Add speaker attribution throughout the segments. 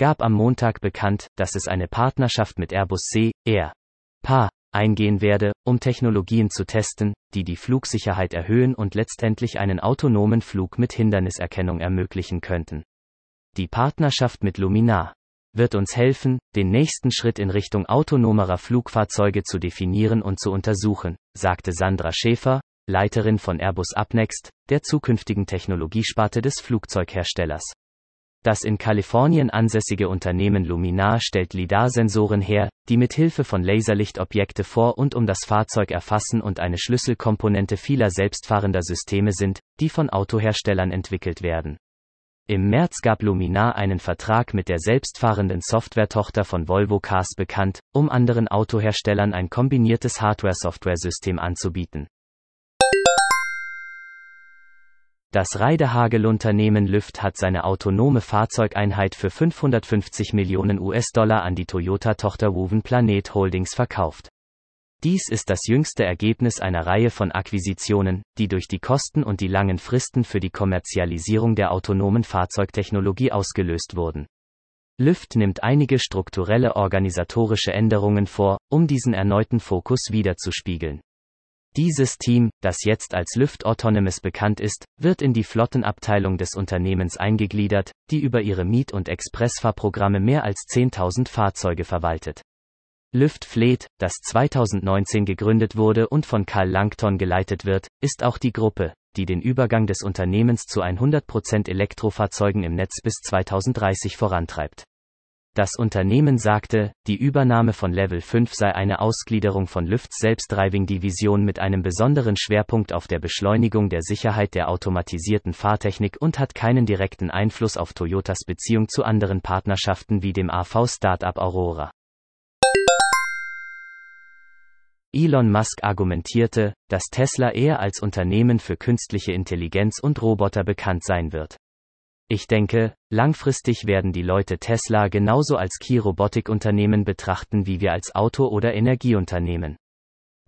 Speaker 1: gab am Montag bekannt, dass es eine Partnerschaft mit Airbus C, Air, PA, eingehen werde, um Technologien zu testen, die die Flugsicherheit erhöhen und letztendlich einen autonomen Flug mit Hinderniserkennung ermöglichen könnten. Die Partnerschaft mit Luminar wird uns helfen, den nächsten Schritt in Richtung autonomerer Flugfahrzeuge zu definieren und zu untersuchen, sagte Sandra Schäfer, Leiterin von Airbus Upnext, der zukünftigen Technologiesparte des Flugzeugherstellers. Das in Kalifornien ansässige Unternehmen Luminar stellt LIDAR-Sensoren her, die mit Hilfe von Laserlicht Objekte vor und um das Fahrzeug erfassen und eine Schlüsselkomponente vieler selbstfahrender Systeme sind, die von Autoherstellern entwickelt werden. Im März gab Luminar einen Vertrag mit der selbstfahrenden Softwaretochter von Volvo Cars bekannt, um anderen Autoherstellern ein kombiniertes Hardware-Software-System anzubieten. Das Reide-Hagel-Unternehmen Lyft hat seine autonome Fahrzeugeinheit für 550 Millionen US-Dollar an die Toyota-Tochter Woven Planet Holdings verkauft. Dies ist das jüngste Ergebnis einer Reihe von Akquisitionen, die durch die Kosten und die langen Fristen für die Kommerzialisierung der autonomen Fahrzeugtechnologie ausgelöst wurden. Lyft nimmt einige strukturelle organisatorische Änderungen vor, um diesen erneuten Fokus wiederzuspiegeln. Dieses Team, das jetzt als Lyft Autonomous bekannt ist, wird in die Flottenabteilung des Unternehmens eingegliedert, die über ihre Miet- und Expressfahrprogramme mehr als 10.000 Fahrzeuge verwaltet. Lyft Fleet, das 2019 gegründet wurde und von Karl Langton geleitet wird, ist auch die Gruppe, die den Übergang des Unternehmens zu 100% Elektrofahrzeugen im Netz bis 2030 vorantreibt. Das Unternehmen sagte, die Übernahme von Level 5 sei eine Ausgliederung von Lyfts Selbstdriving-Division mit einem besonderen Schwerpunkt auf der Beschleunigung der Sicherheit der automatisierten Fahrtechnik und hat keinen direkten Einfluss auf Toyotas Beziehung zu anderen Partnerschaften wie dem AV-Startup Aurora. Elon Musk argumentierte, dass Tesla eher als Unternehmen für künstliche Intelligenz und Roboter bekannt sein wird. Ich denke, langfristig werden die Leute Tesla genauso als Key-Robotik-Unternehmen betrachten wie wir als Auto- oder Energieunternehmen.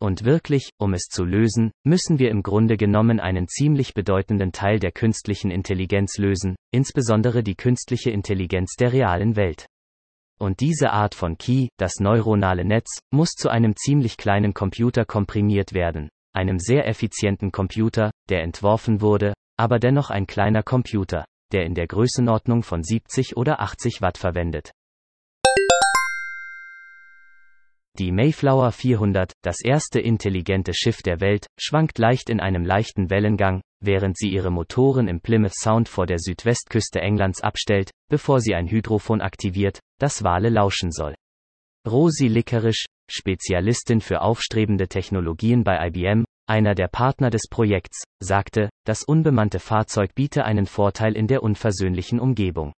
Speaker 1: Und wirklich, um es zu lösen, müssen wir im Grunde genommen einen ziemlich bedeutenden Teil der künstlichen Intelligenz lösen, insbesondere die künstliche Intelligenz der realen Welt. Und diese Art von Key, das neuronale Netz, muss zu einem ziemlich kleinen Computer komprimiert werden, einem sehr effizienten Computer, der entworfen wurde, aber dennoch ein kleiner Computer der in der Größenordnung von 70 oder 80 Watt verwendet. Die Mayflower 400, das erste intelligente Schiff der Welt, schwankt leicht in einem leichten Wellengang, während sie ihre Motoren im Plymouth Sound vor der Südwestküste Englands abstellt, bevor sie ein Hydrofon aktiviert, das Wale lauschen soll. Rosi Lickerisch, Spezialistin für aufstrebende Technologien bei IBM, einer der Partner des Projekts, sagte, das unbemannte Fahrzeug biete einen Vorteil in der unversöhnlichen Umgebung.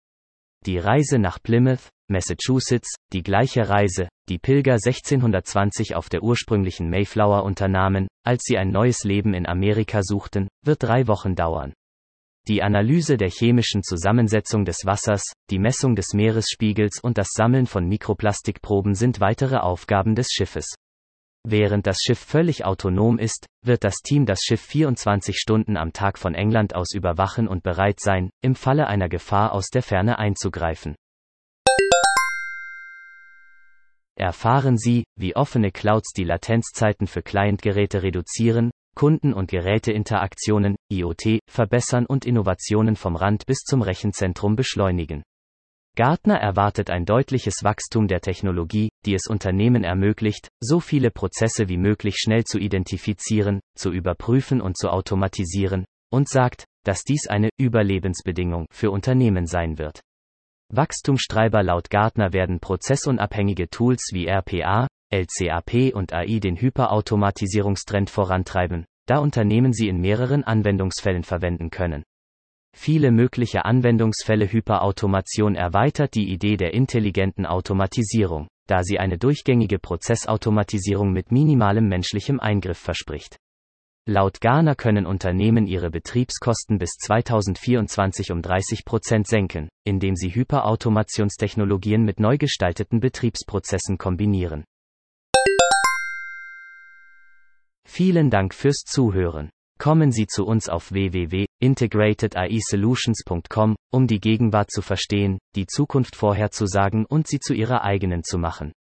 Speaker 1: Die Reise nach Plymouth, Massachusetts, die gleiche Reise, die Pilger 1620 auf der ursprünglichen Mayflower unternahmen, als sie ein neues Leben in Amerika suchten, wird drei Wochen dauern. Die Analyse der chemischen Zusammensetzung des Wassers, die Messung des Meeresspiegels und das Sammeln von Mikroplastikproben sind weitere Aufgaben des Schiffes. Während das Schiff völlig autonom ist, wird das Team das Schiff 24 Stunden am Tag von England aus überwachen und bereit sein, im Falle einer Gefahr aus der Ferne einzugreifen. Erfahren Sie, wie offene Clouds die Latenzzeiten für Clientgeräte reduzieren, Kunden- und Geräteinteraktionen, IoT, verbessern und Innovationen vom Rand bis zum Rechenzentrum beschleunigen. Gartner erwartet ein deutliches Wachstum der Technologie, die es Unternehmen ermöglicht, so viele Prozesse wie möglich schnell zu identifizieren, zu überprüfen und zu automatisieren, und sagt, dass dies eine Überlebensbedingung für Unternehmen sein wird. Wachstumstreiber laut Gartner werden prozessunabhängige Tools wie RPA, LCAP und AI den Hyperautomatisierungstrend vorantreiben, da Unternehmen sie in mehreren Anwendungsfällen verwenden können. Viele mögliche Anwendungsfälle Hyperautomation erweitert die Idee der intelligenten Automatisierung, da sie eine durchgängige Prozessautomatisierung mit minimalem menschlichem Eingriff verspricht. Laut Garner können Unternehmen ihre Betriebskosten bis 2024 um 30 Prozent senken, indem sie Hyperautomationstechnologien mit neu gestalteten Betriebsprozessen kombinieren. Vielen Dank fürs Zuhören. Kommen Sie zu uns auf www.integratediesolutions.com, um die Gegenwart zu verstehen, die Zukunft vorherzusagen und sie zu Ihrer eigenen zu machen.